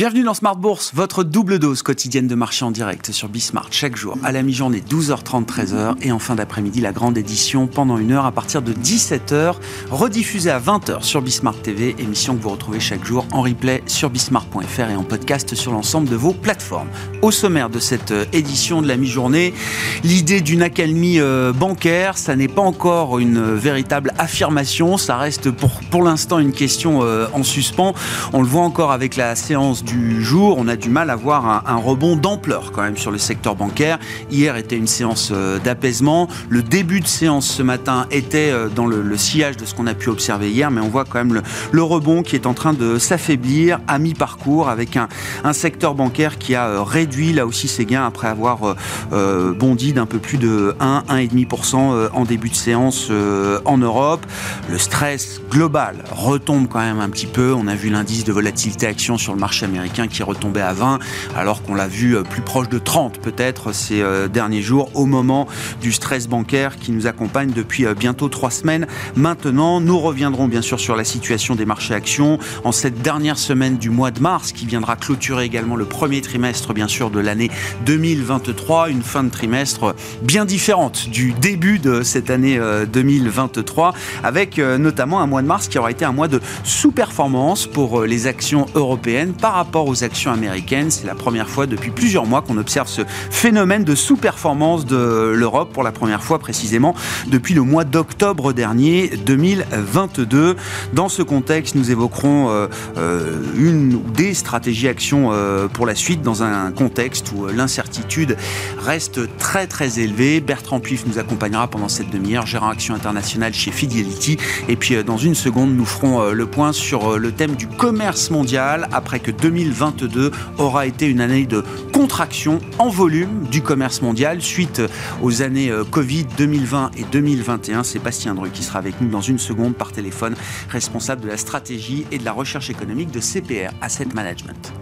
Bienvenue dans Smart Bourse, votre double dose quotidienne de marché en direct sur Bismart chaque jour à la mi-journée 12h30 13h et en fin d'après-midi la grande édition pendant une heure à partir de 17h rediffusée à 20h sur Bismart TV, émission que vous retrouvez chaque jour en replay sur bismart.fr et en podcast sur l'ensemble de vos plateformes. Au sommaire de cette euh, édition de la mi-journée, l'idée d'une accalmie euh, bancaire, ça n'est pas encore une euh, véritable affirmation, ça reste pour pour l'instant une question en suspens. On le voit encore avec la séance du jour, on a du mal à voir un, rebond d'ampleur quand même sur le secteur bancaire. Hier était une séance euh, d'apaisement. Le début de séance ce matin était euh, dans le, sillage de ce qu'on a pu observer hier, mais on voit quand même le, rebond qui est en train de s'affaiblir à mi-parcours avec un, secteur bancaire qui a euh, réduit là aussi ses gains après avoir bondi d'un peu plus de 1, 1,5% en début de séance en Europe. Le stress global retombe quand même un petit peu. On a vu l'indice de volatilité action sur le marché américain américain qui retombait à 20, alors qu'on l'a vu euh, plus proche de 30 peut-être ces euh, derniers jours, au moment du stress bancaire qui nous accompagne depuis euh, bientôt trois semaines. Maintenant, nous reviendrons bien sûr sur la situation des marchés actions en cette dernière semaine du mois de mars, qui viendra clôturer également le premier trimestre, bien sûr, de l'année 2023, une fin de trimestre bien différente du début de cette année 2023, avec notamment un mois de mars qui aura été un mois de sous-performance pour les actions européennes par rapport aux actions américaines. C'est la première fois depuis plusieurs mois qu'on observe ce phénomène de sous-performance de l'Europe, pour la première fois précisément depuis le mois d'octobre dernier 2022. Dans ce contexte, nous évoquerons euh, euh, une ou des stratégies actions euh, pour la suite dans un contexte où l'incertitude reste très très élevée. Bertrand Puif nous accompagnera pendant cette demi-heure, gérant action internationale chez Fidelity. Et puis dans une seconde, nous ferons le point sur le thème du commerce mondial après que 2022 aura été une année de contraction en volume du commerce mondial suite aux années euh, Covid 2020 et 2021. Sébastien Dru qui sera avec nous dans une seconde par téléphone, responsable de la stratégie et de la recherche économique de CPR Asset Management.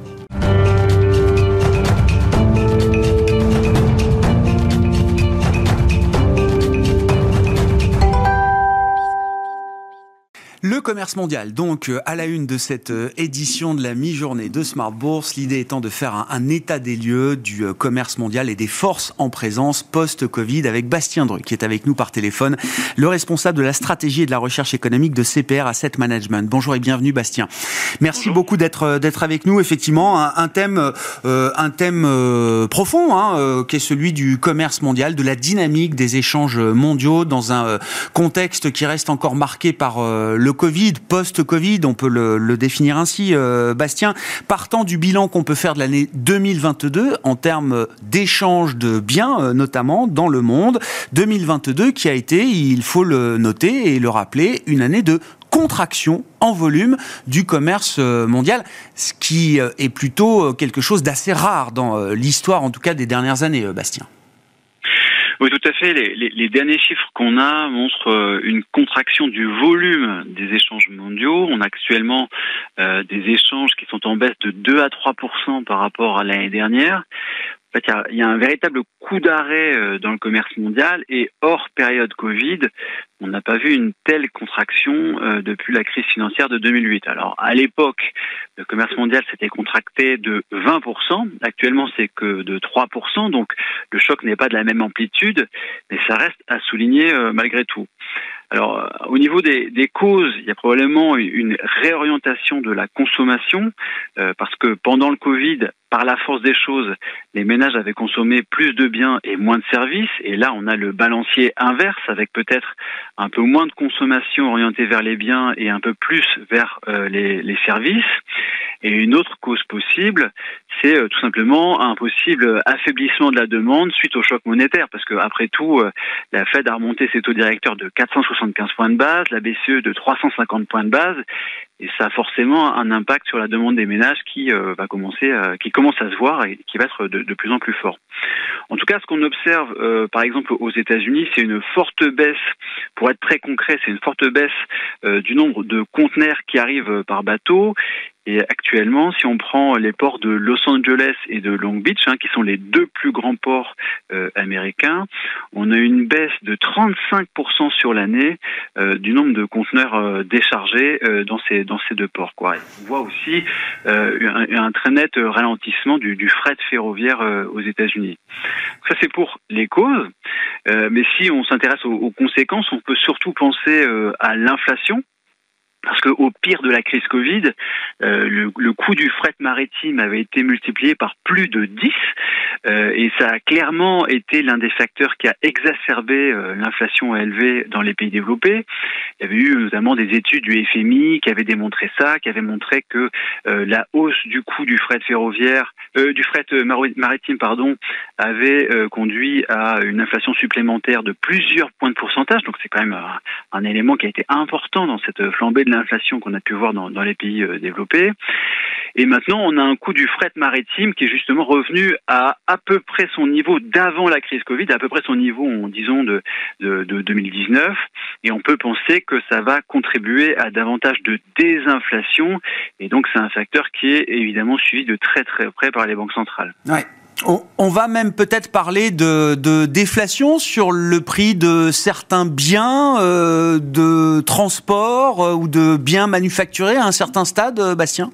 Le commerce mondial, donc euh, à la une de cette euh, édition de la mi-journée de Smart Bourse, l'idée étant de faire un, état des lieux du euh, commerce mondial et des forces en présence post-Covid avec Bastien Dru, qui est avec nous par téléphone, le responsable de la stratégie et de la recherche économique de CPR Asset Management. Bonjour et bienvenue Bastien. Merci beaucoup d'être d'être avec nous. Effectivement, un, thème un thème profond, hein, qui est celui du commerce mondial, de la dynamique des échanges mondiaux dans un contexte qui reste encore marqué par le le Covid, post-Covid, on peut le, définir ainsi, euh, Bastien, partant du bilan qu'on peut faire de l'année 2022 en termes d'échange de biens, euh, notamment dans le monde, 2022 qui a été, il faut le noter et le rappeler, une année de contraction en volume du commerce euh, mondial, ce qui est plutôt quelque chose d'assez rare dans l'histoire, en tout cas des dernières années, Bastien. Oui, tout à fait. Les, derniers chiffres qu'on a montrent euh, une contraction du volume des échanges mondiaux. On a actuellement euh, des échanges qui sont en baisse de 2 à 3% par rapport à l'année dernière. Il y, a un véritable coup d'arrêt euh, dans le commerce mondial et hors période Covid, on n'a pas vu une telle contraction euh, depuis la crise financière de 2008. Alors, à l'époque, le commerce mondial s'était contracté de 20%. Actuellement, c'est que de 3%. Donc, le choc n'est pas de la même amplitude, mais ça reste à souligner euh, malgré tout. Alors, euh, au niveau des, des, causes, il y a probablement une réorientation de la consommation, euh, parce que pendant le Covid, par la force des choses, les ménages avaient consommé plus de biens et moins de services, et là, on a le balancier inverse, avec peut-être un peu moins de consommation orientée vers les biens et un peu plus vers euh, les, les services. Et une autre cause possible, c'est euh, tout simplement un possible affaiblissement de la demande suite au choc monétaire, parce que après tout, euh, la Fed a remonté ses taux directeurs de 475 points de base, la BCE de 350 points de base, et ça a forcément un impact sur la demande des ménages qui euh, va commencer, qui commence à se voir et qui va être de, de plus en plus fort. En tout cas, ce qu'on observe, par exemple aux États-Unis, c'est une forte baisse. Pour être très concret, c'est une forte baisse du nombre de conteneurs qui arrivent par bateau Et actuellement, si on prend les ports de Los Angeles et de Long Beach, hein, qui sont les deux plus grands ports euh, américains, on a une baisse de 35% sur l'année euh, du nombre de conteneurs euh, déchargés dans ces deux ports. On voit aussi un, très net ralentissement du, fret ferroviaire aux États-Unis. Ça c'est pour les causes, mais si on s'intéresse aux, conséquences, on peut surtout penser à l'inflation parce qu'au pire de la crise Covid, euh, le, coût du fret maritime avait été multiplié par plus de 10 euh, et ça a clairement été l'un des facteurs qui a exacerbé euh, l'inflation élevée dans les pays développés. Il y avait eu notamment des études du FMI qui avaient démontré ça, qui avaient montré que la hausse du coût du fret ferroviaire, du fret maritime, pardon, avait conduit à une inflation supplémentaire de plusieurs points de pourcentage. Donc c'est quand même un, élément qui a été important dans cette flambée l'inflation qu'on a pu voir dans, les pays développés. Et maintenant, on a un coût du fret maritime qui est justement revenu à à peu près son niveau d'avant la crise Covid, à peu près son niveau, disons, de, de, de 2019. Et on peut penser que ça va contribuer à davantage de désinflation. Et donc, c'est un facteur qui est évidemment suivi de très très près par les banques centrales. Ouais. On, va même peut-être parler de, déflation sur le prix de certains biens euh, de transport euh, ou de biens manufacturés à un certain stade, euh, Bastien?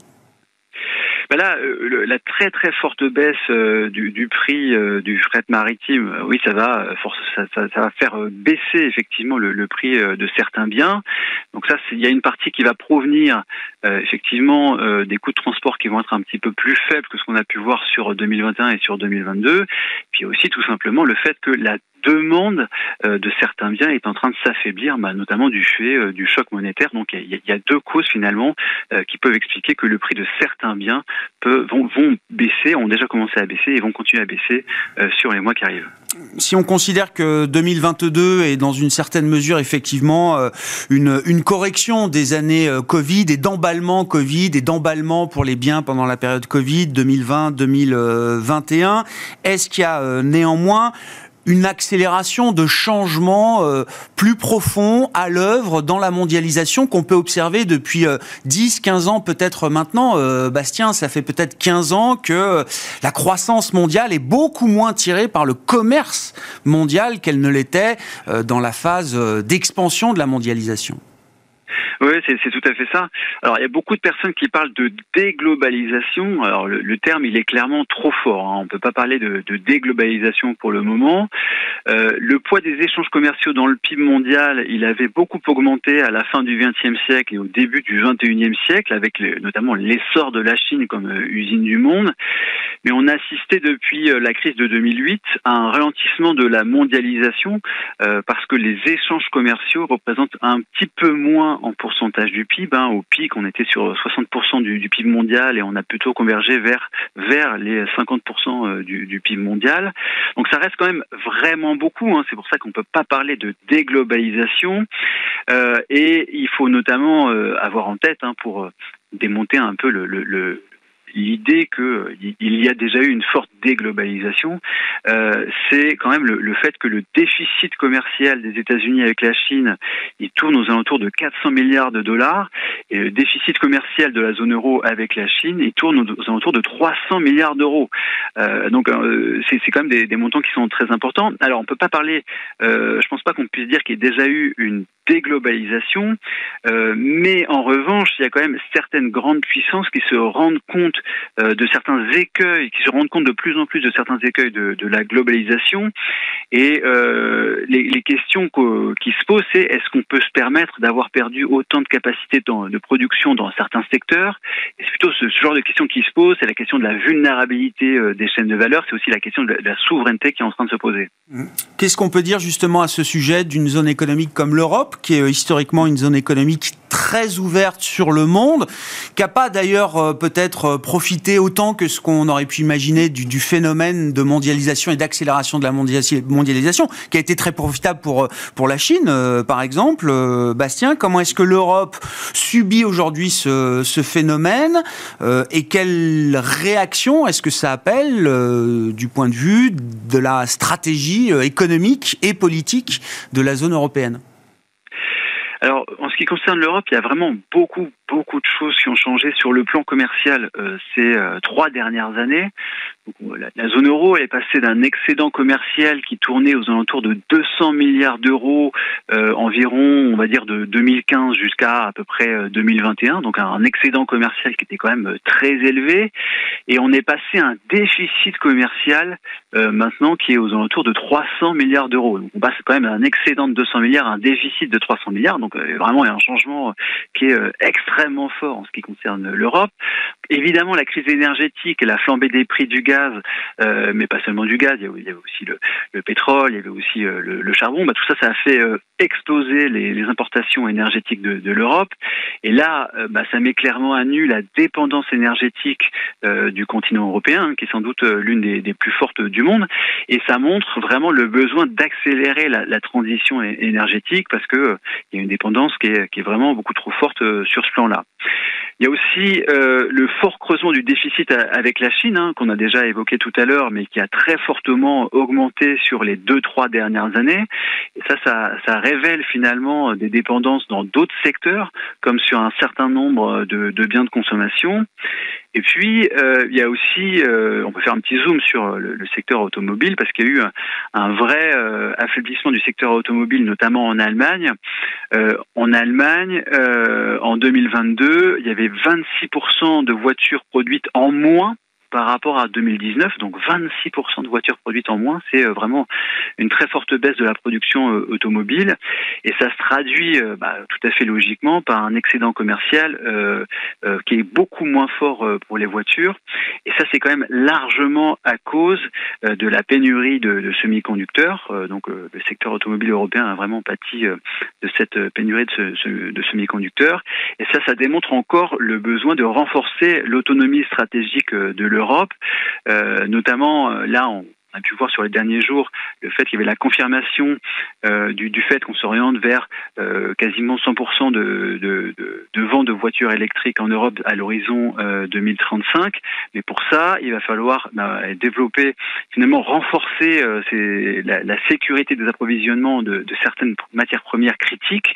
Ben euh, la très très forte baisse euh, du, du prix euh, du fret maritime, oui, ça va, ça, ça, ça va faire baisser effectivement le, le, prix de certains biens. Donc ça, il y a une partie qui va provenir effectivement des coûts de transport qui vont être un petit peu plus faibles que ce qu'on a pu voir sur 2021 et sur 2022. Puis aussi tout simplement le fait que la demande euh, de certains biens est en train de s'affaiblir, bah, notamment du fait euh, du choc monétaire. Donc il y, a deux causes finalement euh, qui peuvent expliquer que le prix de certains biens peut, vont, vont baisser, ont déjà commencé à baisser et vont continuer à baisser sur les mois qui arrivent si on considère que 2022 est dans une certaine mesure effectivement une, une correction des années Covid et d'emballement Covid et d'emballement pour les biens pendant la période Covid 2020-2021, est-ce qu'il y a néanmoins une accélération de changements euh, plus profonds à l'œuvre dans la mondialisation qu'on peut observer depuis 10, euh, 15 ans peut-être maintenant. Euh, Bastien, ça fait peut-être 15 ans que la croissance mondiale est beaucoup moins tirée par le commerce mondial qu'elle ne l'était dans la phase d'expansion de la mondialisation. Oui, c'est tout à fait ça. Alors, il y a beaucoup de personnes qui parlent de déglobalisation. Alors, le, terme, il est clairement trop fort. Hein. On ne peut pas parler de, déglobalisation pour le moment. Euh, le poids des échanges commerciaux dans le PIB mondial, il avait beaucoup augmenté à la fin du XXe siècle et au début du XXIe siècle, avec notamment l'essor de la Chine comme euh, usine du monde. Mais on a depuis euh, la crise de 2008 à un ralentissement de la mondialisation parce que les échanges commerciaux représentent un petit peu moins en pourcentage du PIB. Hein. Au pic, on était sur 60% du, PIB mondial et on a plutôt convergé vers, vers les 50% euh, du, PIB mondial. Donc ça reste quand même vraiment beaucoup. Hein. C'est pour ça qu'on ne peut pas parler de déglobalisation. Euh, et il faut notamment euh, avoir en tête hein, pour démonter un peu le, l'idée qu'il y a déjà eu une forte déglobalisation, euh, c'est quand même le, fait que le déficit commercial des États-Unis avec la Chine, il tourne aux alentours de 400 milliards de dollars, et le déficit commercial de la zone euro avec la Chine, il tourne aux, alentours de 300 milliards d'euros. Euh, donc euh, c'est quand même des, des, montants qui sont très importants. Alors on peut pas parler, euh, je pense pas qu'on puisse dire qu'il y ait déjà eu une déglobalisation, euh, mais en revanche, il y a quand même certaines grandes puissances qui se rendent compte de certains écueils, qui se rendent compte de plus en plus de certains écueils de, la globalisation. Et euh, les, questions qui se posent, c'est est-ce qu'on peut se permettre d'avoir perdu autant de capacité de production dans certains secteurs? C'est plutôt ce, genre de questions qui se posent, c'est la question de la vulnérabilité euh, des chaînes de valeur, c'est aussi la question de la souveraineté qui est en train de se poser. Qu'est-ce qu'on peut dire justement à ce sujet d'une zone économique comme l'Europe qui est euh, historiquement une zone économique très ouverte sur le monde, qui n'a pas d'ailleurs euh, peut-être euh, profité autant que ce qu'on aurait pu imaginer du, phénomène de mondialisation et d'accélération de la mondialisation, qui a été très profitable pour, pour la Chine, par exemple. Bastien, comment est-ce que l'Europe subit aujourd'hui ce, phénomène et quelle réaction est-ce que ça appelle du point de vue de la stratégie économique et politique de la zone européenne? Alors, en ce qui concerne l'Europe, il y a vraiment beaucoup, beaucoup de choses qui ont changé sur le plan commercial ces trois dernières années. la, zone euro est passée d'un excédent commercial qui tournait aux alentours de 200 milliards d'euros environ, on va dire de 2015 jusqu'à à peu près 2021, donc un excédent commercial qui était quand même très élevé, et on est passé à un déficit commercial maintenant qui est aux alentours de 300 milliards d'euros. On passe quand même d'un excédent de 200 milliards à un déficit de 300 milliards, donc vraiment il y a un changement qui est extrêmement fort en ce qui concerne l'Europe. Évidemment, la crise énergétique la flambée des prix du gaz, euh, mais pas seulement du gaz, il y avait, aussi le, pétrole, il y avait aussi euh, le, charbon. Bah, tout ça, ça a fait euh, exploser les, importations énergétiques de, l'Europe. Et là, bah, ça met clairement à nu la dépendance énergétique du continent européen, qui est sans doute l'une des, plus fortes du monde. Et ça montre vraiment le besoin d'accélérer la, transition énergétique parce que il y a une dépendance qui est, vraiment beaucoup trop forte sur ce Il y a aussi euh, le fort creusement du déficit avec la Chine, hein, qu'on a déjà évoqué tout à l'heure, mais qui a très fortement augmenté sur les deux, trois dernières années. Ça, ça, révèle finalement des dépendances dans d'autres secteurs, comme sur un certain nombre de biens de consommation. Et puis, euh, il y a aussi, euh, on peut faire un petit zoom sur le, secteur automobile, parce qu'il y a eu un, vrai euh, affaiblissement du secteur automobile, notamment en Allemagne. en Allemagne, en 2022, il y avait 26% de voitures produites en moins par rapport à 2019, donc 26% de voitures produites en moins, c'est euh, vraiment une très forte baisse de la production euh, automobile, et ça se traduit euh, bah, tout à fait logiquement par un excédent commercial qui est beaucoup moins fort pour les voitures, et ça c'est quand même largement à cause de la pénurie de, semi-conducteurs, donc le secteur automobile européen a vraiment pâti de cette pénurie de, de semi-conducteurs, et ça ça démontre encore le besoin de renforcer l'autonomie stratégique de l'Europe Europe, euh, notamment euh, là on a pu voir sur les derniers jours le fait qu'il y avait la confirmation euh, du, fait qu'on s'oriente vers quasiment 100% de, de, de, de voitures électriques en Europe à l'horizon 2035. Mais pour ça, il va falloir bah, développer, finalement renforcer la, sécurité des approvisionnements de, certaines matières premières critiques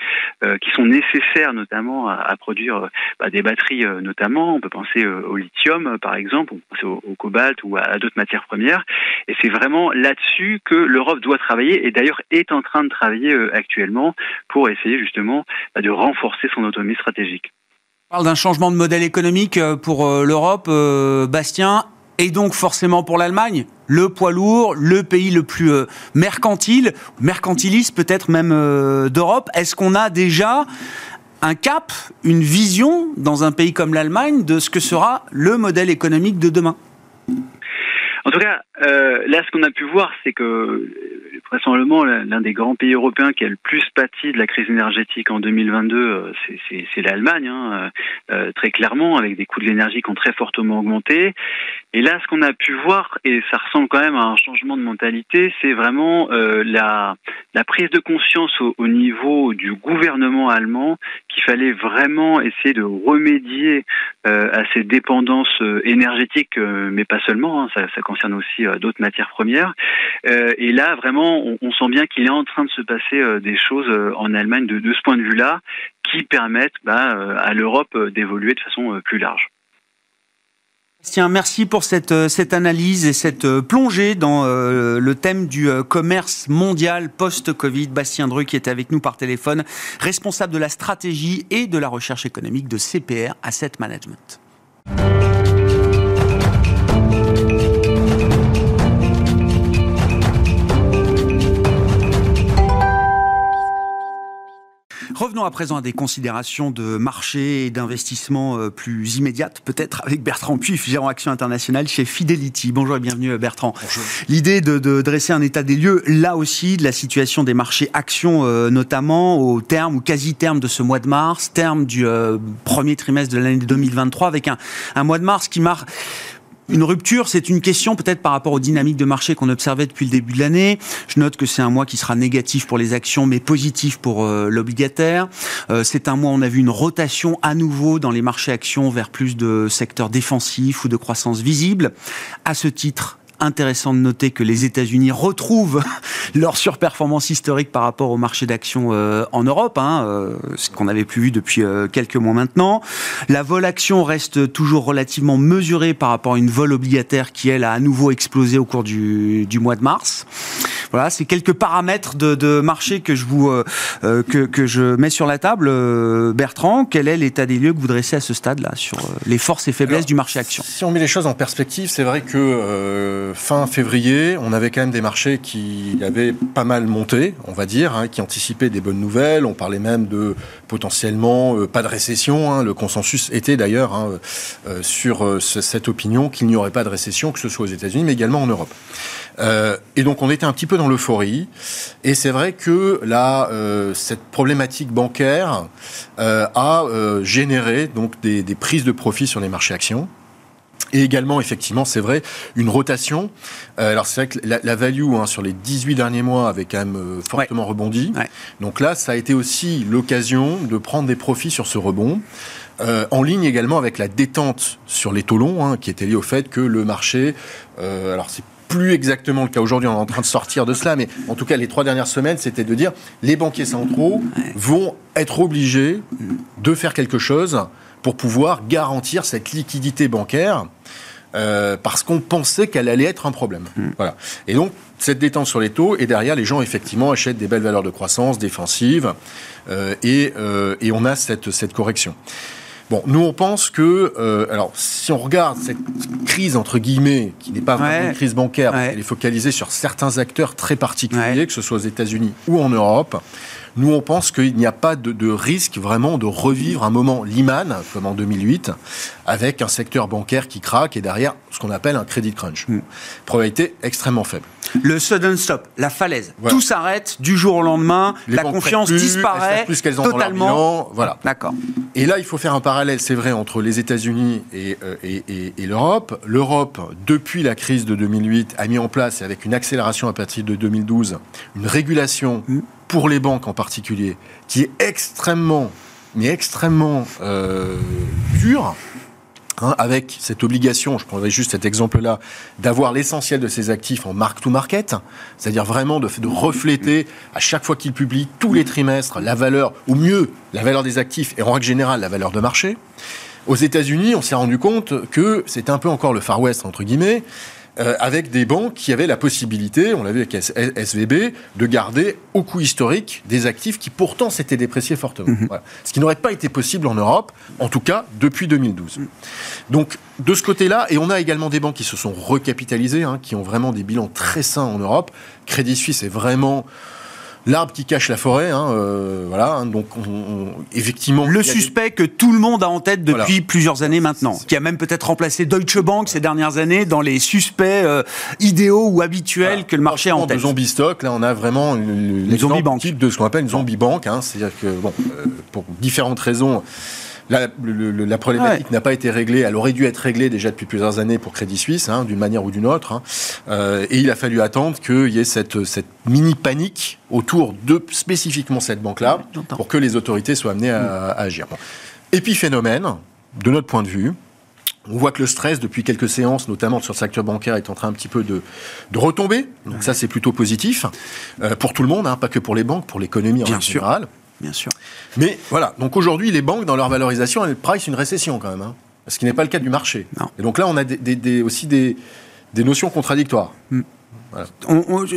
qui sont nécessaires notamment à, produire bah, des batteries notamment. On peut penser au lithium par exemple au, cobalt ou à, d'autres matières premières. Vraiment là-dessus que l'Europe doit travailler et d'ailleurs est en train de travailler euh, actuellement pour essayer justement bah, de renforcer son autonomie stratégique. On parle d'un changement de modèle économique euh, pour euh, l'Europe, Bastien, et donc forcément pour l'Allemagne, le poids lourd, le pays le plus mercantile, mercantiliste peut-être même d'Europe. Est-ce qu'on a déjà un cap, une vision dans un pays comme l'Allemagne de ce que sera le modèle économique de demain? En tout cas, euh, là, ce qu'on a pu voir, c'est que vraisemblablement l'un des grands pays européens qui a le plus pâti de la crise énergétique en 2022, euh, c'est l'Allemagne, hein, euh, très clairement, avec des coûts de l'énergie qui ont très fortement augmenté. Et là, ce qu'on a pu voir, et ça ressemble quand même à un changement de mentalité, c'est vraiment euh, la, prise de conscience au, au, niveau du gouvernement allemand qu'il fallait vraiment essayer de remédier euh, à ces dépendances euh, énergétiques, mais pas seulement, hein, ça, ça, concerne aussi d'autres matières premières. et là, vraiment, on, sent bien qu'il est en train de se passer des choses en Allemagne de, ce point de vue-là qui permettent bah, à l'Europe d'évoluer de façon plus large. Tiens, merci pour cette, euh, cette analyse et cette euh, plongée dans euh, le thème du commerce mondial post-Covid. Bastien Dru qui est avec nous par téléphone, responsable de la stratégie et de la recherche économique de CPR Asset Management. Revenons à présent à des considérations de marché et d'investissement euh, plus immédiates, peut-être avec Bertrand Puif, gérant Action Internationale chez Fidelity. Bonjour et bienvenue euh, Bertrand. L'idée de, dresser un état des lieux, là aussi, de la situation des marchés actions, euh, notamment au terme ou quasi-terme de ce mois de mars, terme du premier trimestre de l'année 2023, avec un, un mois de mars qui marque une rupture, c'est une question peut-être par rapport aux dynamiques de marché qu'on observait depuis le début de l'année. Je note que c'est un mois qui sera négatif pour les actions, mais positif pour euh, l'obligataire. Euh, c'est un mois où on a vu une rotation à nouveau dans les marchés actions vers plus de secteurs défensifs ou de croissance visible. À ce titre, intéressant de noter que les États-Unis retrouvent leur surperformance historique par rapport au marché d'actions euh, en Europe, hein, euh, ce qu'on n'avait plus vu depuis euh, quelques mois maintenant. La vol action reste toujours relativement mesurée par rapport à une vol obligataire qui, elle, a à nouveau explosé au cours du, du mois de mars. Voilà, c'est quelques paramètres de, de, marché que je vous que, que, je mets sur la table. Bertrand, quel est l'état des lieux que vous dressez à ce stade-là sur les forces et faiblesses du marché action? Si on met les choses en perspective, c'est vrai que fin février, on avait quand même des marchés qui avaient pas mal monté, on va dire, hein, qui anticipaient des bonnes nouvelles. On parlait même de potentiellement euh, pas de récession. Hein. Le consensus était d'ailleurs hein, euh, sur euh, cette opinion qu'il n'y aurait pas de récession, que ce soit aux États-Unis, mais également en Europe. et donc on était un petit peu dans l'euphorie. Et c'est vrai que là, cette problématique bancaire a généré donc des, des prises de profit sur les marchés actions. Et également, effectivement, c'est vrai, une rotation. Euh, alors, c'est vrai que la, value hein, sur les 18 derniers mois avait quand même euh, fortement rebondi. Donc là, ça a été aussi l'occasion de prendre des profits sur ce rebond. Euh, en ligne également avec la détente sur les taux longs, hein, qui était liée au fait que le marché, alors c'est plus exactement le cas aujourd'hui, on est en train de sortir de cela, mais en tout cas les trois dernières semaines, c'était de dire les banquiers centraux vont être obligés de faire quelque chose pour pouvoir garantir cette liquidité bancaire. Euh, parce qu'on pensait qu'elle allait être un problème. Hmm. Voilà. Et donc, cette détente sur les taux, et derrière, les gens, effectivement, achètent des belles valeurs de croissance défensives, euh, et, euh, et, on a cette, cette correction. Bon, nous, on pense que, euh, alors, si on regarde cette crise, entre guillemets, qui n'est pas vraiment une crise bancaire, elle est focalisée sur certains acteurs très particuliers, que ce soit aux États-Unis ou en Europe, nous, on pense qu'il n'y a pas de, risque vraiment de revivre un moment Lehman, comme en 2008, avec un secteur bancaire qui craque et derrière ce qu'on appelle un credit crunch. Mm. Probabilité extrêmement faible. Le sudden stop, la falaise. Tout s'arrête du jour au lendemain, la confiance disparaît plus qu'elles ont totalement. voilà. D'accord. Et là, il faut faire un parallèle, c'est vrai, entre les États-Unis et, euh, et l'Europe. L'Europe, depuis la crise de 2008, a mis en place, avec une accélération à partir de 2012, une régulation mm pour les banques en particulier, qui est extrêmement, mais extrêmement euh, dur, hein, avec cette obligation, je prendrai juste cet exemple-là, d'avoir l'essentiel de ses actifs en mark-to-market, c'est-à-dire vraiment de, de, refléter à chaque fois qu'il publie tous les trimestres la valeur, ou mieux, la valeur des actifs et en règle générale la valeur de marché. Aux États-Unis, on s'est rendu compte que c'était un peu encore le Far West, entre guillemets, euh, avec des banques qui avaient la possibilité, on l'a vu avec SVB, de garder au coût historique des actifs qui pourtant s'étaient dépréciés fortement. Mhm. Ce qui n'aurait pas été possible en Europe, en tout cas depuis 2012. Donc de ce côté-là, et on a également des banques qui se sont recapitalisées, hein, qui ont vraiment des bilans très sains en Europe. Crédit Suisse est vraiment l'arbre qui cache la forêt. Hein, euh, voilà. Hein, donc, effectivement, le suspect que tout le monde a en tête depuis plusieurs années maintenant, qui a même peut-être remplacé Deutsche Bank ces dernières années dans les suspects euh, idéaux ou habituels que le marché a en tête. De zombie stock, là, on a vraiment l'exemple type de ce qu'on appelle une zombie bank. Hein, C'est-à-dire que, bon, euh, pour différentes raisons. La, la problématique n'a pas été réglée. Elle aurait dû être réglée déjà depuis plusieurs années pour Crédit Suisse, hein, d'une manière ou d'une autre. Hein. Euh, et il a fallu attendre qu'il y ait cette, cette mini panique autour de spécifiquement cette banque-là pour que les autorités soient amenées à, à agir. Bon. Épiphénomène, de notre point de vue, on voit que le stress, depuis quelques séances, notamment sur le secteur bancaire, est en train un petit peu de, de retomber. Donc ça, c'est plutôt positif euh, pour tout le monde, hein, pas que pour les banques, pour l'économie en général bien sûr. Mais voilà, donc aujourd'hui, les banques, dans leur valorisation, elles price une récession quand même, hein, ce qui n'est pas le cas du marché. Et donc là, on a aussi des, notions contradictoires. Hmm.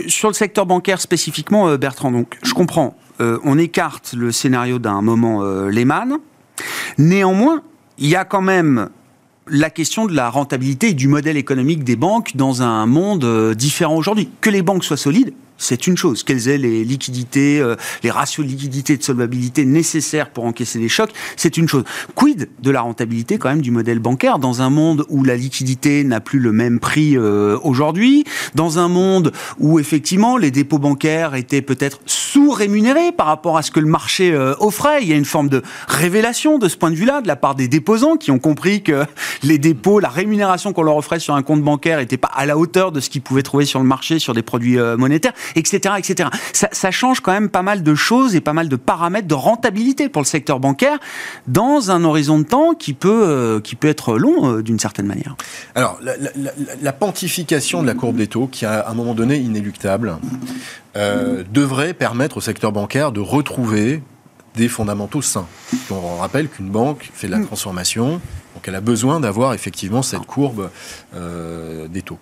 sur le secteur bancaire spécifiquement, euh, Bertrand, donc je comprends, euh, on écarte le scénario d'un moment euh, Lehman. Néanmoins, il y a quand même la question de la rentabilité et du modèle économique des banques dans un monde différent aujourd'hui. Que les banques soient solides, c'est une chose. Qu'elles aient les liquidités, euh, les ratios de liquidité et de solvabilité nécessaires pour encaisser les chocs, c'est une chose. Quid de la rentabilité quand même du modèle bancaire dans un monde où la liquidité n'a plus le même prix euh, aujourd'hui, dans un monde où effectivement les dépôts bancaires étaient peut-être sous-rémunérés par rapport à ce que le marché euh, offrait? Il y a une forme de révélation de ce point de vue-là de la part des déposants qui ont compris que les dépôts, la rémunération qu'on leur offrait sur un compte bancaire n'était pas à la hauteur de ce qu'ils pouvaient trouver sur le marché sur des produits monétaires. Etc., etc. Ça, ça change quand même pas mal de choses et pas mal de paramètres de rentabilité pour le secteur bancaire dans un horizon de temps qui peut, euh, qui peut être long euh, d'une certaine manière. Alors, la, la, la, la, pontification de la courbe des taux, qui est à un moment donné inéluctable, euh, devrait permettre au secteur bancaire de retrouver des fondamentaux sains. On rappelle qu'une banque fait de la mm. transformation, donc elle a besoin d'avoir effectivement cette courbe euh, des taux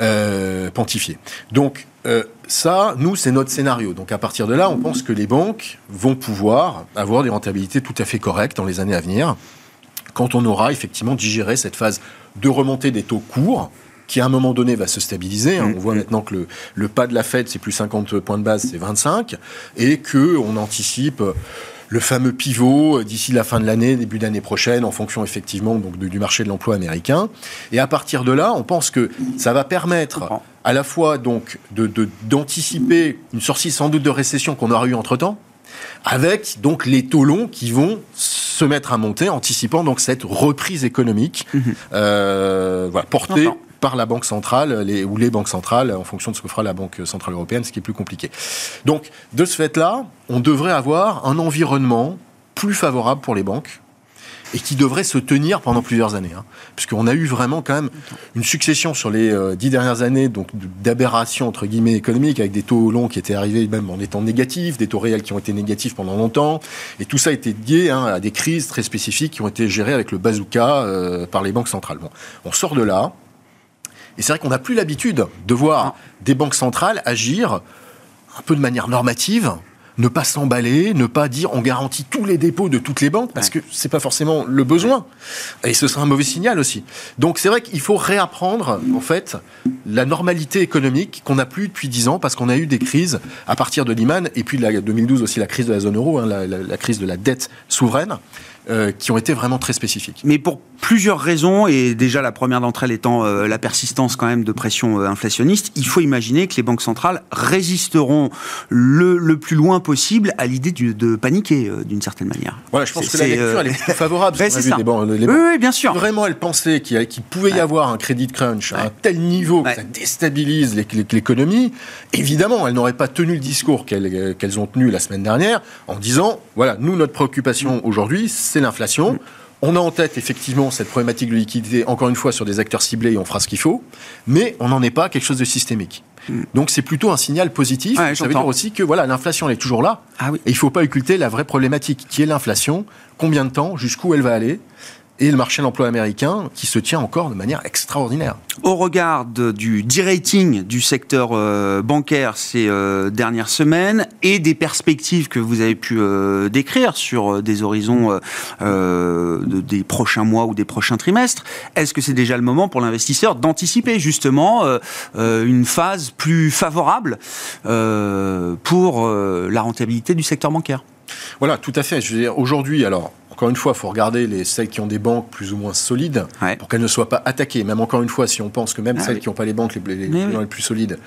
euh, pontifiée. Donc euh, ça, nous, c'est notre scénario. Donc à partir de là, on pense que les banques vont pouvoir avoir des rentabilités tout à fait correctes dans les années à venir, quand on aura effectivement digéré cette phase de remontée des taux courts, qui à un moment donné va se stabiliser. Hein. On voit mm-hmm. maintenant que le, le, pas de la Fed, c'est plus 50 points de base, c'est 25, et que on anticipe le fameux pivot euh, d'ici la fin de l'année, début d'année prochaine, en fonction effectivement donc, du marché de l'emploi américain. Et à partir de là, on pense que ça va permettre à la fois donc d'anticiper de, une sortie sans doute de récession qu'on aura eu entre temps, avec donc les taux longs qui vont se mettre à monter, anticipant donc cette reprise économique mm-hmm. euh, voilà, portée par la Banque centrale ou les banques centrales en fonction de ce que fera la Banque centrale européenne, ce qui est plus compliqué. Donc, de ce fait-là, on devrait avoir un environnement plus favorable pour les banques et qui devrait se tenir pendant plusieurs années. Hein. Puisqu'on a eu vraiment quand même une succession sur les euh, dix dernières années donc d'aberrations entre guillemets économiques avec des taux longs qui étaient arrivés même en étant négatifs, des taux réels qui ont été négatifs pendant longtemps, et tout ça a été lié hein, à des crises très spécifiques qui ont été gérées avec le bazooka euh, par les banques centrales. Bon, on sort de là, et c'est vrai qu'on n'a plus l'habitude de voir des banques centrales agir un peu de manière normative, ne pas s'emballer, ne pas dire on garantit tous les dépôts de toutes les banques, parce que c'est pas forcément le besoin. Et ce sera un mauvais signal aussi. Donc c'est vrai qu'il faut réapprendre, en fait, la normalité économique qu'on n'a plus depuis dix ans, parce qu'on a eu des crises à partir de Lehman, et puis la 2012 aussi la crise de la zone euro, hein, la, la, crise de la dette souveraine. Euh, qui ont été vraiment très spécifiques. Mais pour plusieurs raisons, et déjà la première d'entre elles étant euh, la persistance quand même de pression euh, inflationniste, il faut imaginer que les banques centrales résisteront le, le plus loin possible à l'idée de paniquer d'une certaine manière. Voilà, je pense que la lecture elle est plus favorable. c'est oui, oui, bien sûr. Vraiment, elles pensaient qu'il pouvait y avoir un crédit crunch à un tel niveau que ça déstabilise l'économie. Évidemment, elles n'auraient pas tenu le discours qu'elles ont tenu la semaine dernière en disant, voilà, nous, notre préoccupation aujourd'hui, c'est l'inflation. On a en tête effectivement cette problématique de liquidité, encore une fois, sur des acteurs ciblés et on fera ce qu'il faut, mais on n'en est pas quelque chose de systémique. Hmm. Donc c'est plutôt un signal positif. ça veut dire aussi que voilà, l'inflation est toujours là. Ah et il ne faut pas occulter la vraie problématique qui est l'inflation. Combien de temps, jusqu'où elle va aller et le marché de l'emploi américain qui se tient encore de manière extraordinaire. Au regard du de-rating du secteur euh, bancaire ces euh, dernières semaines et des perspectives que vous avez pu euh, décrire sur des horizons de, des prochains mois ou des prochains trimestres, est-ce que c'est déjà le moment pour l'investisseur d'anticiper justement une phase plus favorable pour la rentabilité du secteur bancaire? Voilà, tout à fait. Je veux dire, aujourd'hui, alors, encore une fois, il faut regarder les, celles qui ont des banques plus ou moins solides pour qu'elles ne soient pas attaquées. Même encore une fois, si on pense que même ah celles qui n'ont pas les banques les, les, plus solides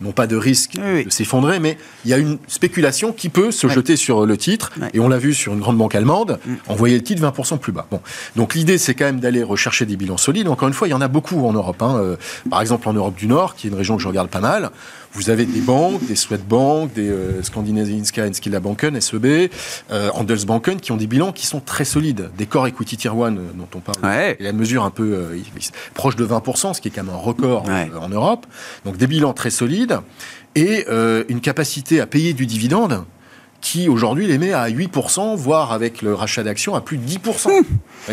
n'ont pas de risque de s'effondrer, mais il y a une spéculation qui peut se jeter sur le titre, et on l'a vu sur une grande banque allemande, mm. envoyer le titre 20% plus bas. Bon. Donc l'idée, c'est quand même d'aller rechercher des bilans solides. Encore une fois, il y en a beaucoup en Europe. Hein. Euh, par exemple, en Europe du Nord, qui est une région que je regarde pas mal, vous avez des banques, des Swedbank, des euh, Skandinaviska Banken, SEB, euh, Handelsbanken, qui ont des bilans qui sont très solides. Des core equity tier 1 euh, dont on parle. Et la mesure un peu euh, proche de 20%, ce qui est quand même un record en Europe. Donc des bilans très solides et une capacité à payer du dividende qui aujourd'hui les met à 8%, voire avec le rachat d'actions à plus de 10%. Mmh.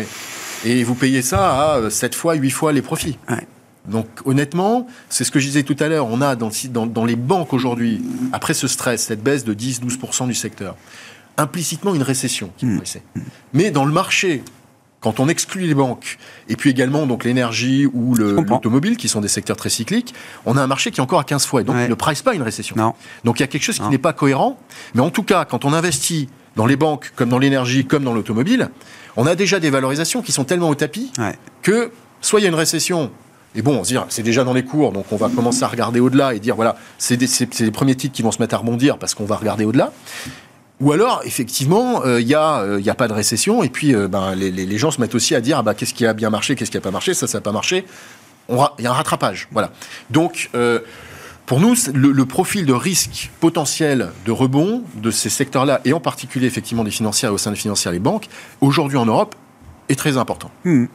Et vous payez ça à 7 fois, 8 fois les profits. Ouais. Donc honnêtement, c'est ce que je disais tout à l'heure, on a dans, dans, les banques aujourd'hui, après ce stress, cette baisse de 10-12% du secteur, implicitement une récession qui mmh. Mais dans le marché, quand on exclut les banques, et puis également donc l'énergie ou l'automobile, qui sont des secteurs très cycliques, on a un marché qui est encore à 15 fois. donc il ne price pas une récession. Donc il y a quelque chose qui n'est pas cohérent. Mais en tout cas, quand on investit dans les banques, comme dans l'énergie, comme dans l'automobile, on a déjà des valorisations qui sont tellement au tapis que soit il y a une récession, et bon, c'est déjà dans les cours, donc on va commencer à regarder au-delà et dire, voilà, c'est les premiers titres qui vont se mettre à rebondir parce qu'on va regarder au-delà. Ou alors, effectivement, il euh, n'y a, euh, a, pas de récession, et puis euh, ben, les, gens se mettent aussi à dire, ah, bah, qu'est-ce qui a bien marché, qu'est-ce qui n'a pas marché, ça, ça n'a pas marché. Il y a un rattrapage, voilà. Donc, pour nous, le, profil de risque potentiel de rebond de ces secteurs-là, et en particulier effectivement des financières au sein des financières, les banques, aujourd'hui en Europe, est très important. Hmm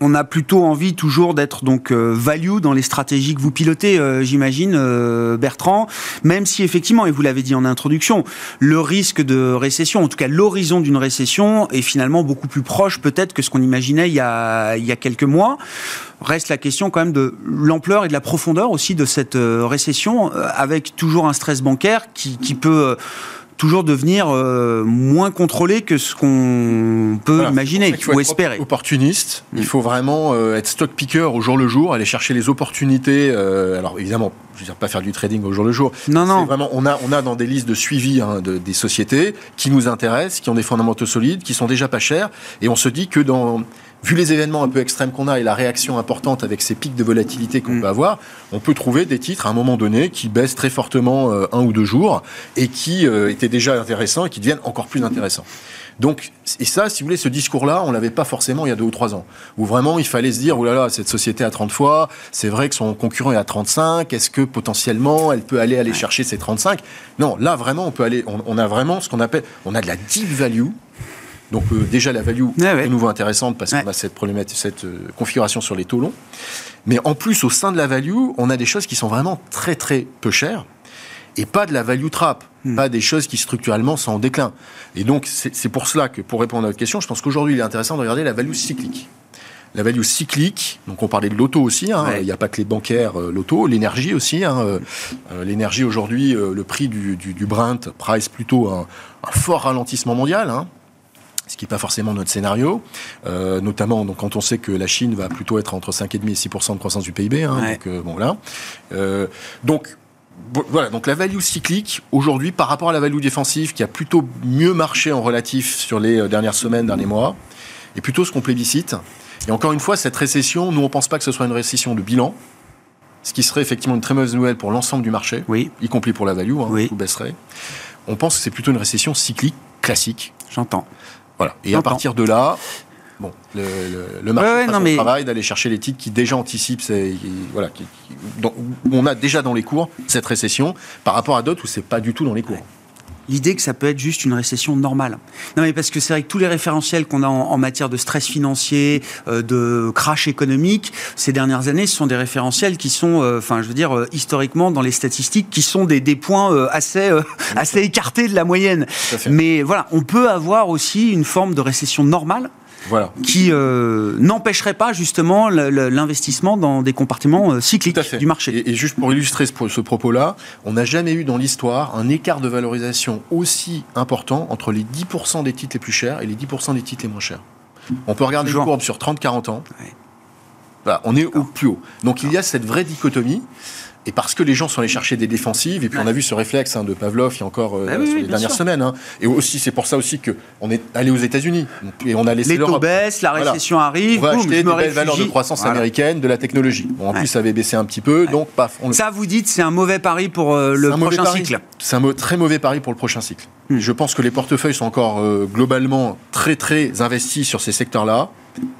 on a plutôt envie toujours d'être donc euh, value dans les stratégies que vous pilotez, euh, j'imagine, euh, Bertrand. Même si effectivement, et vous l'avez dit en introduction, le risque de récession, en tout cas l'horizon d'une récession, est finalement beaucoup plus proche peut-être que ce qu'on imaginait il y, a, quelques mois. Reste la question quand même de l'ampleur et de la profondeur aussi de cette récession, avec toujours un stress bancaire qui peut toujours devenir euh, moins contrôlé que ce qu'on peut imaginer ou espérer. Opportuniste, il mm. faut vraiment euh, être stock picker au jour le jour, aller chercher les opportunités. Euh, alors évidemment, je veux dire pas faire du trading au jour le jour. Non, non. Vraiment, on a on a dans des listes de suivi hein, de, des sociétés qui nous intéressent, qui ont des fondamentaux solides, qui sont déjà pas chers, et on se dit que dans vu les événements un peu extrêmes qu'on a et la réaction importante avec ces pics de volatilité qu'on mm. peut avoir, on peut trouver des titres à un moment donné qui baissent très fortement euh, un ou deux jours et qui euh, étaient déjà intéressants et qui deviennent encore plus intéressants. Donc, et ça, si vous voulez, ce discours-là, on l'avait pas forcément il y a deux ou trois ans. Où vraiment, il fallait se dire, oh là là, cette société a 30 fois, c'est vrai que son concurrent est à 35, est-ce que potentiellement, elle peut aller aller chercher ces 35 Non, là, vraiment, on peut aller, on, on a vraiment ce qu'on appelle, on a de la deep value, donc euh, déjà la value est nouveau intéressante parce qu'on a cette problématique, cette euh, configuration sur les taux longs. Mais en plus au sein de la value, on a des choses qui sont vraiment très très peu chères et pas de la value trap, hmm. pas des choses qui structurellement sont en déclin. Et donc c'est pour cela que pour répondre à votre question, je pense qu'aujourd'hui il est intéressant de regarder la value cyclique. La value cyclique, donc on parlait de l'auto aussi, hein, il n'y a pas que les bancaires, euh, l'auto, l'énergie aussi. Hein, l'énergie aujourd'hui, le prix du, du, du, Brent price plutôt un, un fort ralentissement mondial. Hein, ce qui n'est pas forcément notre scénario, euh, notamment donc, quand on sait que la Chine va plutôt être entre 5,5 et 6% de croissance du PIB. Hein, donc, euh, bon, là. Euh, donc, voilà, donc la value cyclique, aujourd'hui, par rapport à la value défensive, qui a plutôt mieux marché en relatif sur les dernières semaines, derniers mois, est plutôt ce qu'on plébiscite. Et encore une fois, cette récession, nous, on ne pense pas que ce soit une récession de bilan, ce qui serait effectivement une très mauvaise nouvelle pour l'ensemble du marché, oui. y compris pour la value, hein, oui. tout baisserait. On pense que c'est plutôt une récession cyclique, classique. J'entends. Voilà. Et à partir de là, bon, le, le, marché ouais, travail d'aller chercher les titres qui déjà anticipent, voilà, qui, on a déjà dans les cours cette récession par rapport à d'autres où c'est pas du tout dans les cours l'idée que ça peut être juste une récession normale. Non, mais parce que c'est vrai que tous les référentiels qu'on a en, matière de stress financier, euh, de crash économique, ces dernières années, ce sont des référentiels qui sont, euh, enfin, je veux dire, euh, historiquement, dans les statistiques, qui sont des, des points assez, assez écartés de la moyenne. Mais voilà, on peut avoir aussi une forme de récession normale voilà. qui euh, n'empêcherait pas justement l'investissement dans des compartiments euh, cycliques du marché. Et, juste pour illustrer ce, propos-là, on n'a jamais eu dans l'histoire un écart de valorisation aussi important entre les 10% des titres les plus chers et les 10% des titres les moins chers. On peut regarder les courbes sur 30-40 ans. on est au plus haut. Donc il y a cette vraie dichotomie et parce que les gens sont allés chercher des défensives, et puis on a vu ce réflexe hein, de Pavlov il y a encore euh, ah sur les dernières semaines. Hein. Et aussi, c'est pour ça aussi qu'on est allé aux États-Unis et on a laissé les taux baissent, la récession arrive, on va acheter des belles valeurs de croissance américaine, de la technologie. Bon, en plus, ça avait baissé un petit peu, donc paf. On Ça, vous dites, c'est un mauvais pari pour euh, le prochain cycle. C'est un très mauvais pari pour le prochain cycle. Hmm. Je pense que les portefeuilles sont encore euh, globalement très très investis sur ces secteurs-là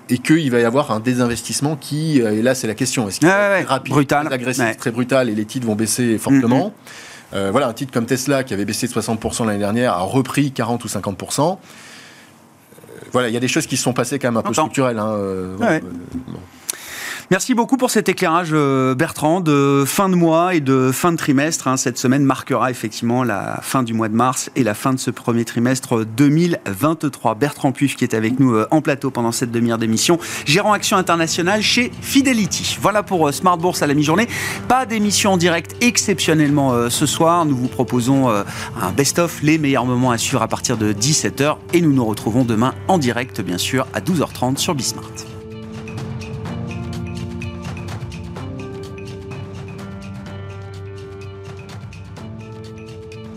et qu'il va y avoir un désinvestissement qui, euh, et là c'est la question, est-ce qu'il va être rapide, brutal, très agressif, très brutal et les titres vont baisser fortement. Mm-hmm. euh, Voilà, un titre comme Tesla qui avait baissé de 60% l'année dernière a repris 40 ou 50%. Euh, voilà, il y a des choses qui se sont passées quand même un peu structurelles. Hein, Merci beaucoup pour cet éclairage, euh, Bertrand, de fin de mois et de fin de trimestre. Hein. Cette semaine marquera effectivement la fin du mois de mars et la fin de ce premier trimestre 2023. Bertrand Puif qui est avec nous euh, en plateau pendant cette demi-heure d'émission, gérant action internationale chez Fidelity. Voilà pour euh, Smart Bourse à la mi-journée. Pas d'émission en direct exceptionnellement ce soir. Nous vous proposons un best-of, les meilleurs moments à suivre à partir de 17h et nous nous retrouvons demain en direct bien sûr à 12h30 sur Bismart.